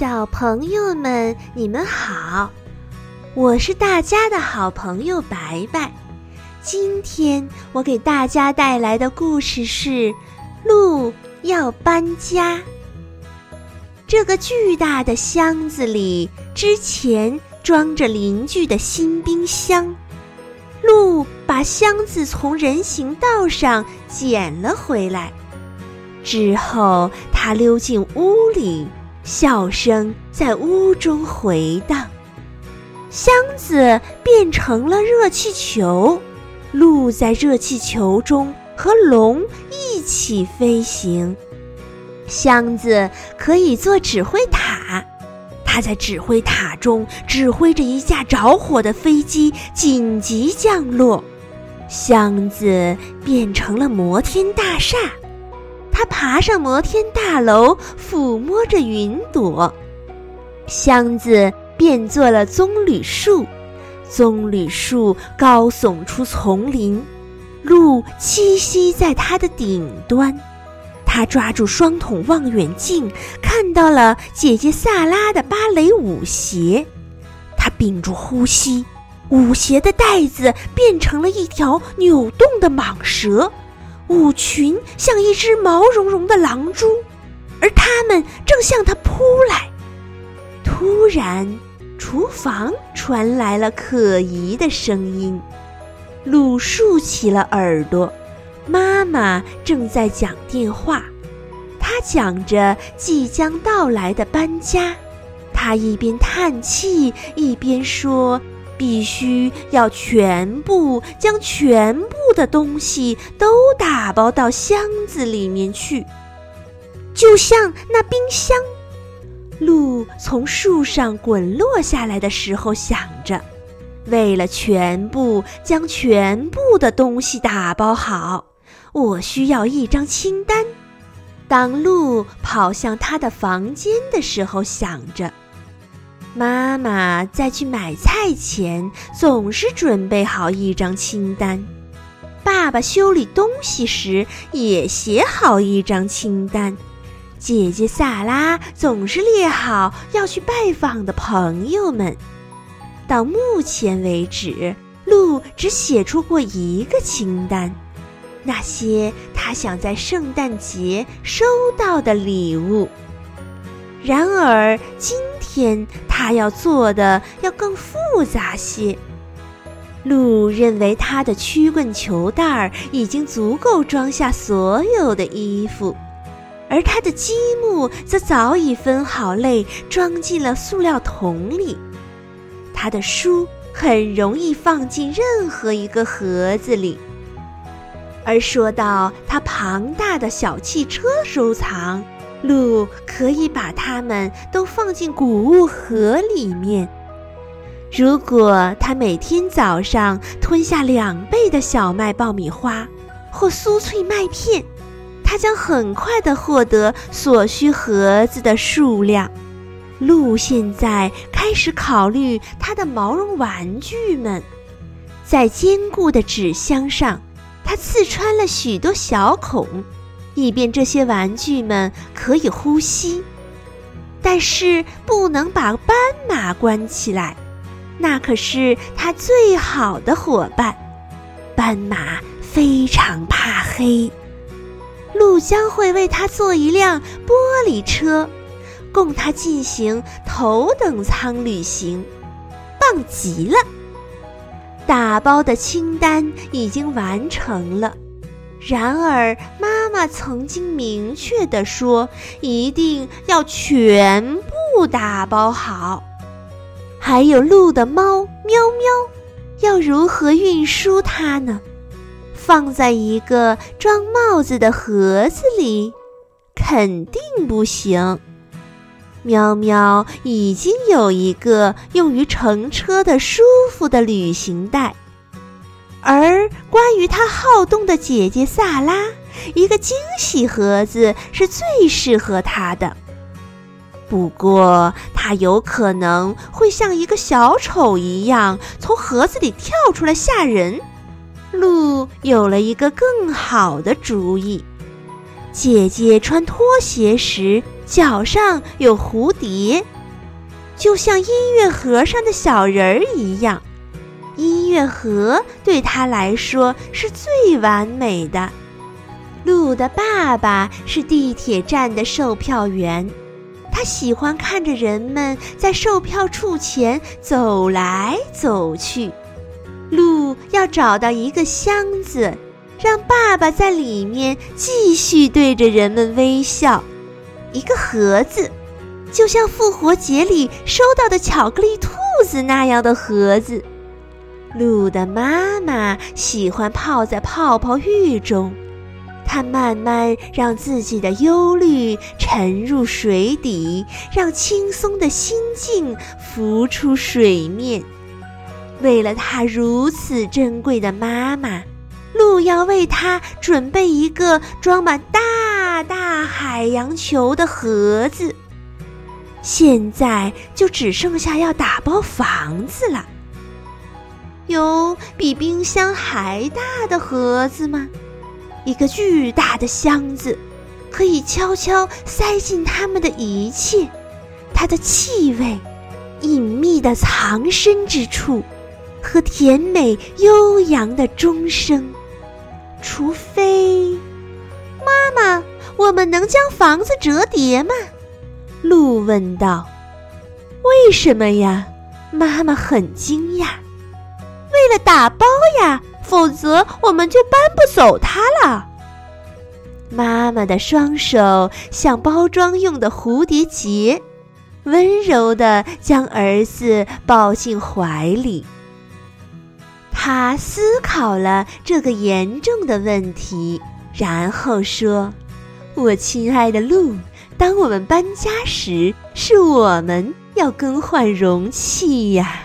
小朋友们，你们好，我是大家的好朋友白白。今天我给大家带来的故事是《鹿要搬家》。这个巨大的箱子里之前装着邻居的新冰箱，鹿把箱子从人行道上捡了回来。之后，他溜进屋里，笑声在屋中回荡。箱子变成了热气球，鹿在热气球中和龙一起飞行。箱子可以做指挥塔，它在指挥塔中指挥着一架着火的飞机紧急降落。箱子变成了摩天大厦。他爬上摩天大楼，抚摸着云朵。箱子变作了棕榈树，棕榈树高耸出丛林，鹿栖息在它的顶端。他抓住双筒望远镜，看到了姐姐萨拉的芭蕾舞鞋。他屏住呼吸，舞鞋的带子变成了一条扭动的蟒蛇。舞裙像一只毛茸茸的狼蛛，而它们正向它扑来。突然，厨房传来了可疑的声音。鲁竖起了耳朵，妈妈正在讲电话。她讲着即将到来的搬家。她一边叹气，一边说。必须要全部将全部的东西都打包到箱子里面去，就像那冰箱。鹿从树上滚落下来的时候，想着，为了全部将全部的东西打包好，我需要一张清单。当鹿跑向他的房间的时候，想着。妈妈在去买菜前总是准备好一张清单，爸爸修理东西时也写好一张清单，姐姐萨拉总是列好要去拜访的朋友们。到目前为止，鹿只写出过一个清单，那些他想在圣诞节收到的礼物。然而今天他要做的要更复杂些。鹿认为他的曲棍球袋儿已经足够装下所有的衣服，而他的积木则早已分好类，装进了塑料桶里。他的书很容易放进任何一个盒子里。而说到他庞大的小汽车收藏。鹿可以把它们都放进谷物盒里面。如果它每天早上吞下两倍的小麦爆米花或酥脆麦片，它将很快地获得所需盒子的数量。鹿现在开始考虑它的毛绒玩具们，在坚固的纸箱上，它刺穿了许多小孔。以便这些玩具们可以呼吸，但是不能把斑马关起来，那可是它最好的伙伴。斑马非常怕黑，鹿将会为它做一辆玻璃车，供它进行头等舱旅行，棒极了！打包的清单已经完成了。然而，妈妈曾经明确地说，一定要全部打包好。还有鹿的猫喵喵，要如何运输它呢？放在一个装帽子的盒子里，肯定不行。喵喵已经有一个用于乘车的舒服的旅行袋。而关于他好动的姐姐萨拉，一个惊喜盒子是最适合他的。不过，他有可能会像一个小丑一样从盒子里跳出来吓人。鹿有了一个更好的主意，姐姐穿拖鞋时脚上有蝴蝶，就像音乐盒上的小人儿一样。音乐盒对他来说是最完美的。鹿的爸爸是地铁站的售票员，他喜欢看着人们在售票处前走来走去。鹿要找到一个箱子。让爸爸在里面继续对着人们微笑。一个盒子，就像复活节里收到的巧克力兔子那样的盒子。鹿的妈妈喜欢泡在泡泡浴中，它慢慢让自己的忧虑沉入水底，让轻松的心境浮出水面。为了他如此珍贵的妈妈。鹿要为他准备一个装满大大海洋球的盒子。现在就只剩下要打包房子了。有比冰箱还大的盒子吗？一个巨大的箱子，可以悄悄塞进他们的一切。它的气味，隐秘的藏身之处，和甜美悠扬的钟声。除非，妈妈，我们能将房子折叠吗？鹿问道。为什么呀？妈妈很惊讶。为了打包呀，否则我们就搬不走它了。妈妈的双手像包装用的蝴蝶结，温柔地将儿子抱进怀里。他思考了这个严重的问题，然后说：“我亲爱的鹿，当我们搬家时，是我们要更换容器呀。”